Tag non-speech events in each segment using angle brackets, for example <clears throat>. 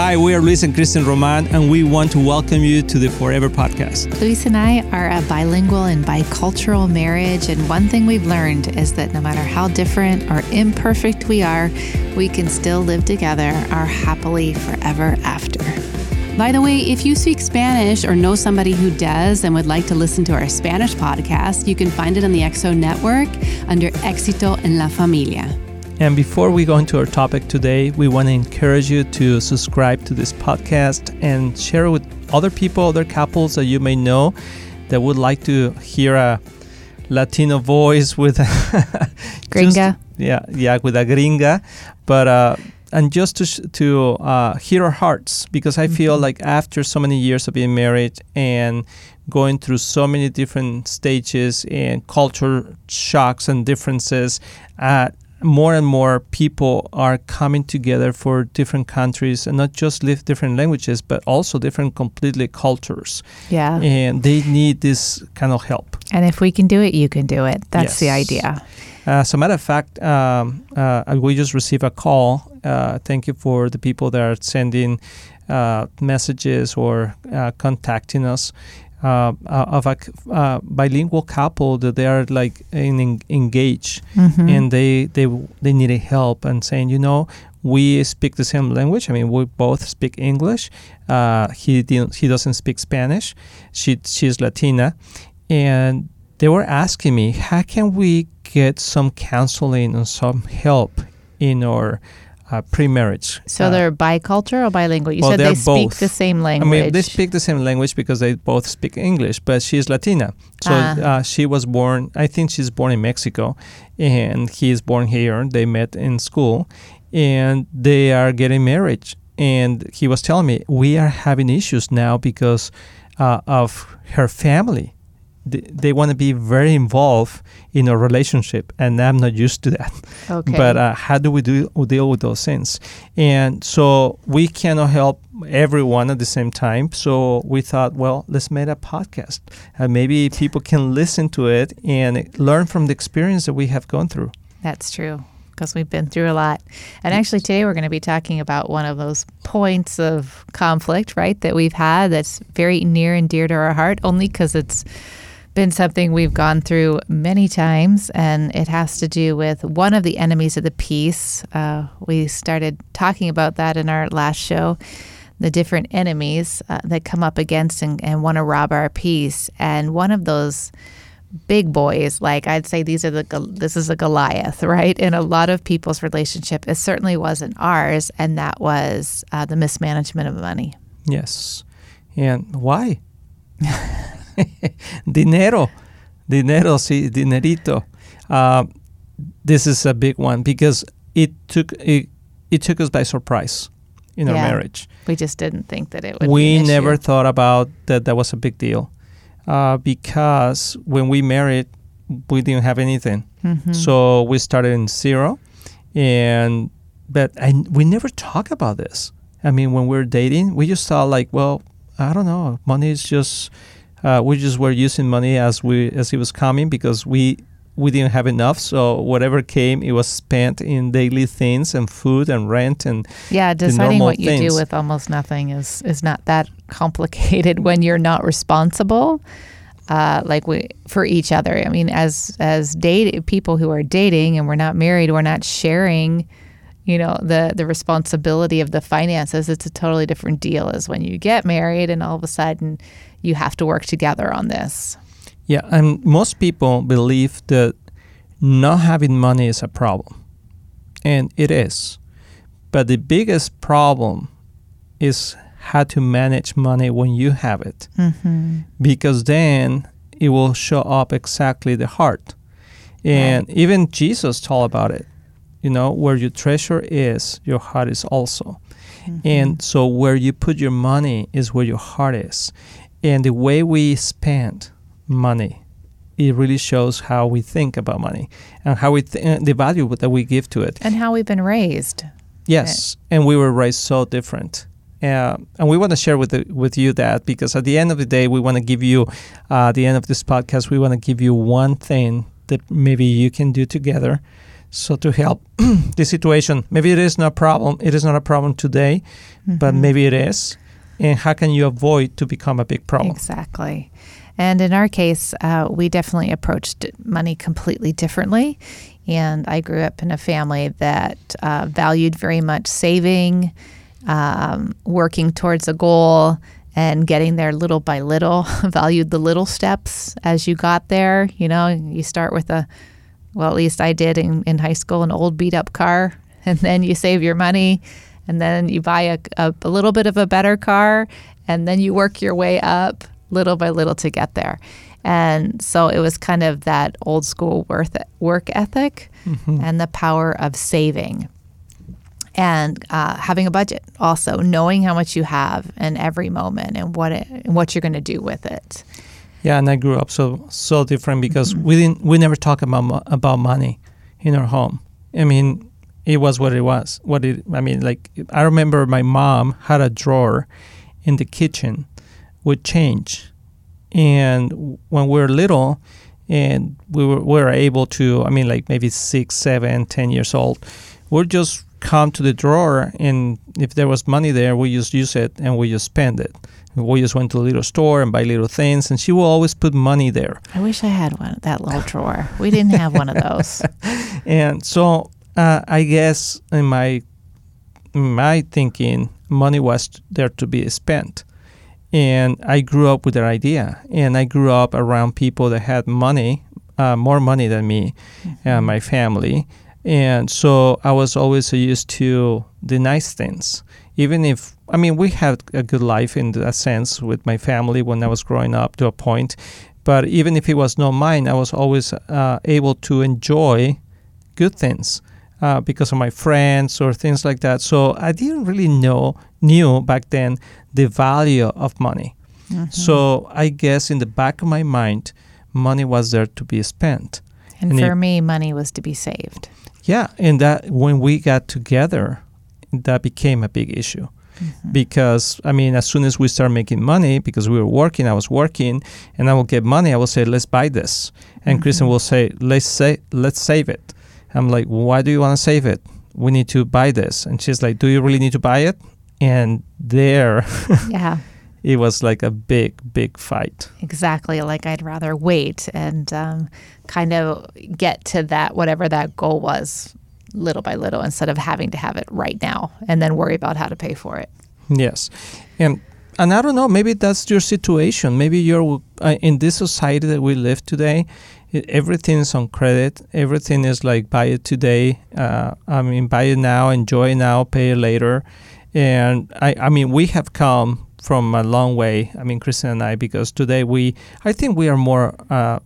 Hi, we are Luis and Kristen Roman, and we want to welcome you to the Forever Podcast. Luis and I are a bilingual and bicultural marriage, and one thing we've learned is that no matter how different or imperfect we are, we can still live together our happily forever after. By the way, if you speak Spanish or know somebody who does and would like to listen to our Spanish podcast, you can find it on the XO network under Éxito en la Familia. And before we go into our topic today, we want to encourage you to subscribe to this podcast and share it with other people, other couples that you may know that would like to hear a Latino voice with <laughs> gringa. Just, yeah, yeah, with a gringa, but uh, and just to to uh, hear our hearts because I mm-hmm. feel like after so many years of being married and going through so many different stages and culture shocks and differences, uh, more and more people are coming together for different countries and not just live different languages but also different completely cultures. Yeah. And they need this kind of help. And if we can do it you can do it. That's yes. the idea. As a matter of fact um, uh, we just received a call. Uh, thank you for the people that are sending uh, messages or uh, contacting us uh, uh, of a uh, bilingual couple that they are like in, engaged mm-hmm. and they they they needed help and saying you know we speak the same language. I mean we both speak English. Uh, he he doesn't speak Spanish. She she's Latina. And they were asking me how can we get some counseling and some help in our uh, pre-marriage. So uh, they're bicultural or bilingual. You well, said they speak the same language. I mean, they speak the same language because they both speak English, but she's Latina. So ah. uh, she was born. I think she's born in Mexico, and he is born here. They met in school, and they are getting married. And he was telling me we are having issues now because uh, of her family they, they want to be very involved in a relationship and i'm not used to that. Okay. but uh, how do we do deal with those things? And so we cannot help everyone at the same time so we thought well let's make a podcast. And maybe people can listen to it and learn from the experience that we have gone through. That's true because we've been through a lot. And actually, today we're going to be talking about one of those points of conflict, right, that we've had that's very near and dear to our heart, only because it's been something we've gone through many times, and it has to do with one of the enemies of the peace. Uh, we started talking about that in our last show the different enemies uh, that come up against and, and want to rob our peace. And one of those big boys, like I'd say these are the this is a Goliath, <laughs> right? In a lot of people's relationship, it certainly wasn't ours, and that was uh, the mismanagement of money. Yes, and why? <laughs> <laughs> dinero, dinero, sí, dinerito. Uh, this is a big one because it took it, it took us by surprise in yeah, our marriage. We just didn't think that it would. We never thought about that. That was a big deal uh, because when we married, we didn't have anything, mm-hmm. so we started in zero, and but I, we never talk about this. I mean, when we are dating, we just thought like, well, I don't know, money is just uh, we just were using money as we as it was coming because we we didn't have enough so whatever came it was spent in daily things and food and rent and yeah deciding what you things. do with almost nothing is is not that complicated <laughs> when you're not responsible uh, like we for each other i mean as as date people who are dating and we're not married we're not sharing you know the the responsibility of the finances it's a totally different deal as when you get married and all of a sudden you have to work together on this. Yeah, and most people believe that not having money is a problem. And it is. But the biggest problem is how to manage money when you have it. Mm-hmm. Because then it will show up exactly the heart. And right. even Jesus told about it. You know, where your treasure is, your heart is also. Mm-hmm. And so where you put your money is where your heart is. And the way we spend money it really shows how we think about money and how we th- the value that we give to it. And how we've been raised. Yes and we were raised so different. Uh, and we want to share with the, with you that because at the end of the day we want to give you uh, at the end of this podcast we want to give you one thing that maybe you can do together So to help <clears throat> the situation, maybe it is not a problem. It is not a problem today, but Mhm. maybe it is. And how can you avoid to become a big problem? Exactly. And in our case, uh, we definitely approached money completely differently. And I grew up in a family that uh, valued very much saving, um, working towards a goal, and getting there little by little. <laughs> valued the little steps as you got there. You know, you start with a, well, at least I did in, in high school, an old beat up car, <laughs> and then you save your money, and then you buy a, a, a little bit of a better car, and then you work your way up little by little to get there. And so it was kind of that old school worth work ethic Mhm. and the power of saving and uh, having a budget also knowing how much you have in every moment and what it, and what you're going to do with it Yeah, and I grew up so so different because we didn't we never talk about about money in our home. I mean, it was what it was. What it I mean, like I remember my mom had a drawer in the kitchen with change, and when we were little, and we were we were able to. I mean, like maybe six, seven, ten years old, we'd just come to the drawer, and if there was money there, we just use it and we just spend it. We just went to a little store and buy little things, and she will always put money there. i wish i had one that little drawer we didn't have one of those <laughs> And so uh, I guess in my in my thinking, money was there to be spent. And I grew up with that idea, and I grew up around people that had money, uh, more money than me, and my family. And so I was always used to the nice things. Even if, I mean, we had a good life in that sense with my family when I was growing up to a point. But even if it was not mine, I was always uh, able to enjoy good things uh, because of my friends or things like that. So I didn't really know knew back then the value of money. Mhm. So I guess in the back of my mind, money was there to be spent. and and for it- me money was to be saved Yeah, and that when we got together, that became a big issue Mhm. because I mean, as soon as we start making money, because we were working, I was working, and I will get money. I will say, "Let's buy this," and Kristen Mhm. will say, "Let's say, let's save it." I'm like, "Why do you want to save it? We need to buy this," and she's like, "Do you really need to buy it?" And there, <laughs> yeah it was like a big, big fight. exactly like i'd rather wait and um, kind of get to that whatever that goal was little by little instead of having to have it right now and then worry about how to pay for it Yes, and and I don't know. Maybe that's your situation. Maybe you're uh, in this society that we live today. It, everything's on credit. Everything is like buy it today. Uh, I mean, buy it now, enjoy now, pay it later. And I, I mean, we have come from a long way. I mean, Kristen and I, because today we, I think we are more uh,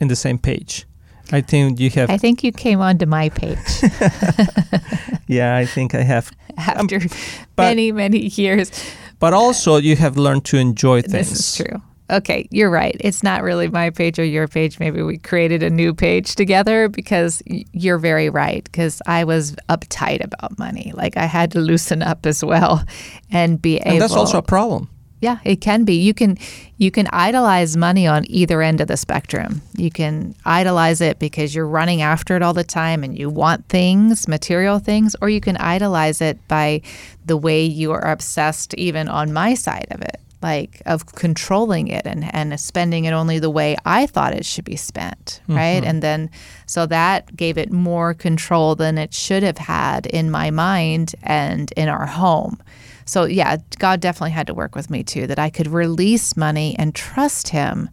in the same page. I think you have. i think you came onto my page <laughs> yeah, I think I have. <laughs> after um, but- many many years But also, you have learned to enjoy things. This is true. Okay, you're right. It's not really my page or your page. Maybe we created a new page together because you're very right. Because I was uptight about money. Like I had to loosen up as well and be able. And that's also a problem. Yeah, it can be. You can you can idolize money on either end of the spectrum. You can idolize it because you're running after it all the time and you want things, material things, or you can idolize it by the way you are obsessed even on my side of it, like of controlling it and and spending it only the way I thought it should be spent, mm-hmm. right? And then so that gave it more control than it should have had in my mind and in our home. So yeah, God definitely had to work with me too that I could release money and trust him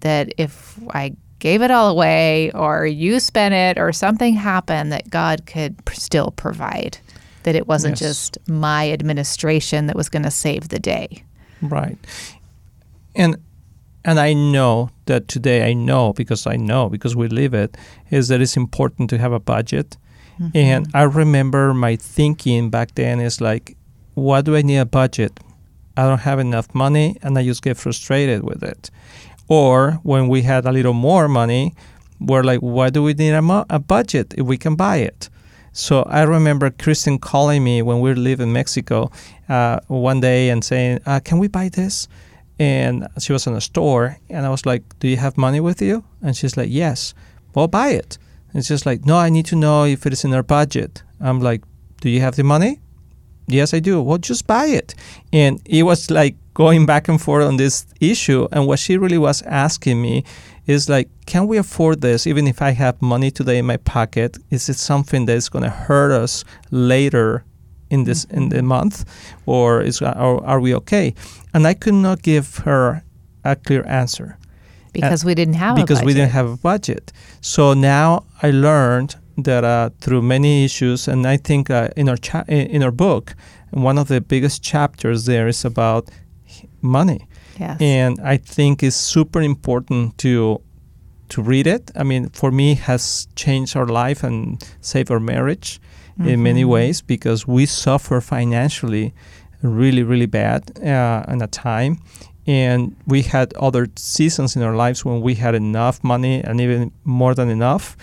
that if I gave it all away or you spent it or something happened that God could still provide. That it wasn't Yes. just my administration that was going to save the day. Right. And and I know that today I know because I know because we live it is that it's important to have a budget. Mm-hmm. And I remember my thinking back then is like, what do I need a budget? I don't have enough money and I just get frustrated with it. Or when we had a little more money, we're like, why do we need a, mo- a budget if we can buy it? So I remember Kristen calling me when we lived in Mexico uh, one day and saying, uh, "Can we buy this?" And she was in a store, and I was like, "Do you have money with you?" And she's like, "Yes." Well, buy it. It's just like, no, I need to know if it is in our budget. I'm like, do you have the money? Yes, I do. Well, just buy it. And it was like going back and forth on this issue. And what she really was asking me is like, can we afford this even if I have money today in my pocket? Is it something that is going to hurt us later in this in the mm-hmm. month, or is or are we okay? And I could not give her a clear answer because we didn't have because we didn't have a budget. So now I learned that uh, through many issues, and I think uh, in our cha- in our book, one of the biggest chapters there is about money, Yes. and I think it's super important to to read it. I mean, for me, it has changed our life and saved our marriage in many Mhm. ways because we suffer financially really, really bad uh, in a time. And we had other seasons in our lives when we had enough money and even more than enough.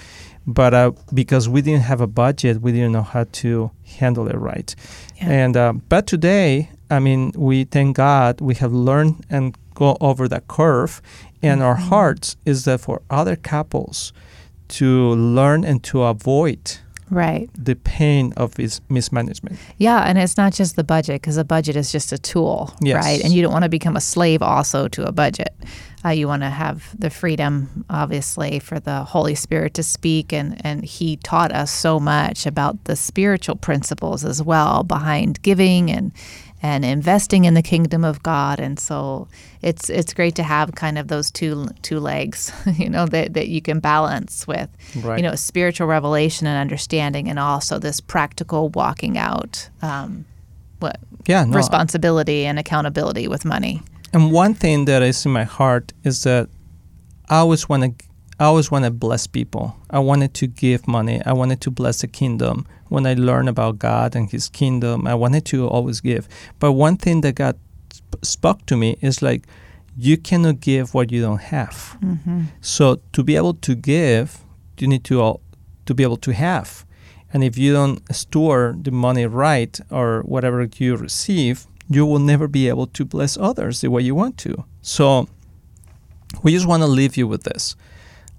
But uh, because we didn't have a budget, we didn't know how to handle it right. Yeah. And uh, but today, I mean, we thank God we have learned and go over that curve. And our Mhm. hearts is that for other couples to learn and to avoid right. the pain of his mismanagement. Yeah, and it's not just the budget because a budget is just a tool, Yes. right? And you don't want to become a slave also to a budget. Uh, you want to have the freedom, obviously, for the Holy Spirit to speak, and and He taught us so much about the spiritual principles as well behind giving and and investing in the kingdom of God. And so it's it's great to have kind of those two two legs, <laughs> you know, that that you can balance with Right. you know, spiritual revelation and understanding, and also this practical walking out um, what yeah, no. responsibility and accountability with money. And one thing that is in my heart is that I always want to I always want to bless people. I wanted to give money. I wanted to bless the kingdom. When I learn about God and His kingdom, I wanted to always give. But one thing that God sp- spoke to me is like, you cannot give what you don't have. Mm-hmm. So to be able to give, you need to al- to be able to have. And if you don't store the money right or whatever you receive, you will never be able to bless others the way you want to. So we just want to leave you with this.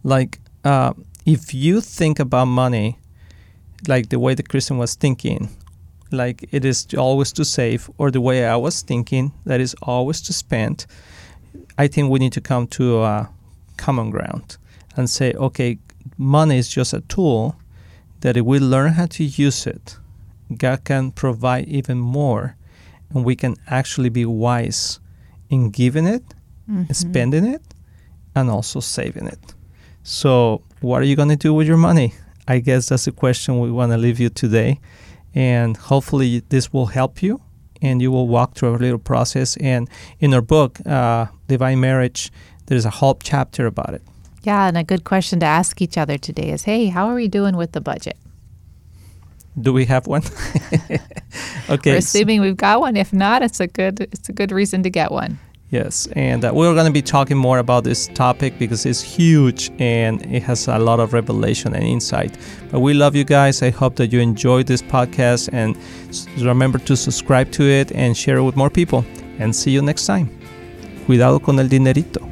Like uh, if you think about money like the way the Kristen was thinking, like it is always to save, or the way I was thinking, that is always to spend, I think we need to come to a common ground and say, okay, money is just a tool that if we learn how to use it, God can provide even more, and we can actually be wise in giving it, Mm-hmm. spending it, and also saving it. So, what are you going to do with your money? I guess that's the question we want to leave you today. And hopefully, this will help you and you will walk through a little process. And in our book, uh, Divine Marriage, there's a whole chapter about it. Yeah, and a good question to ask each other today is, "Hey, how are we doing with the budget?" Do we have one? <laughs> <laughs> okay. We're assuming we've got one. If not, it's a good it's a good reason to get one. Yes, and uh, we're going to be talking more about this topic because it's huge and it has a lot of revelation and insight. But we love you guys. I hope that you enjoyed this podcast and remember to subscribe to it and share it with more people. And see you next time. Cuidado con el dinerito.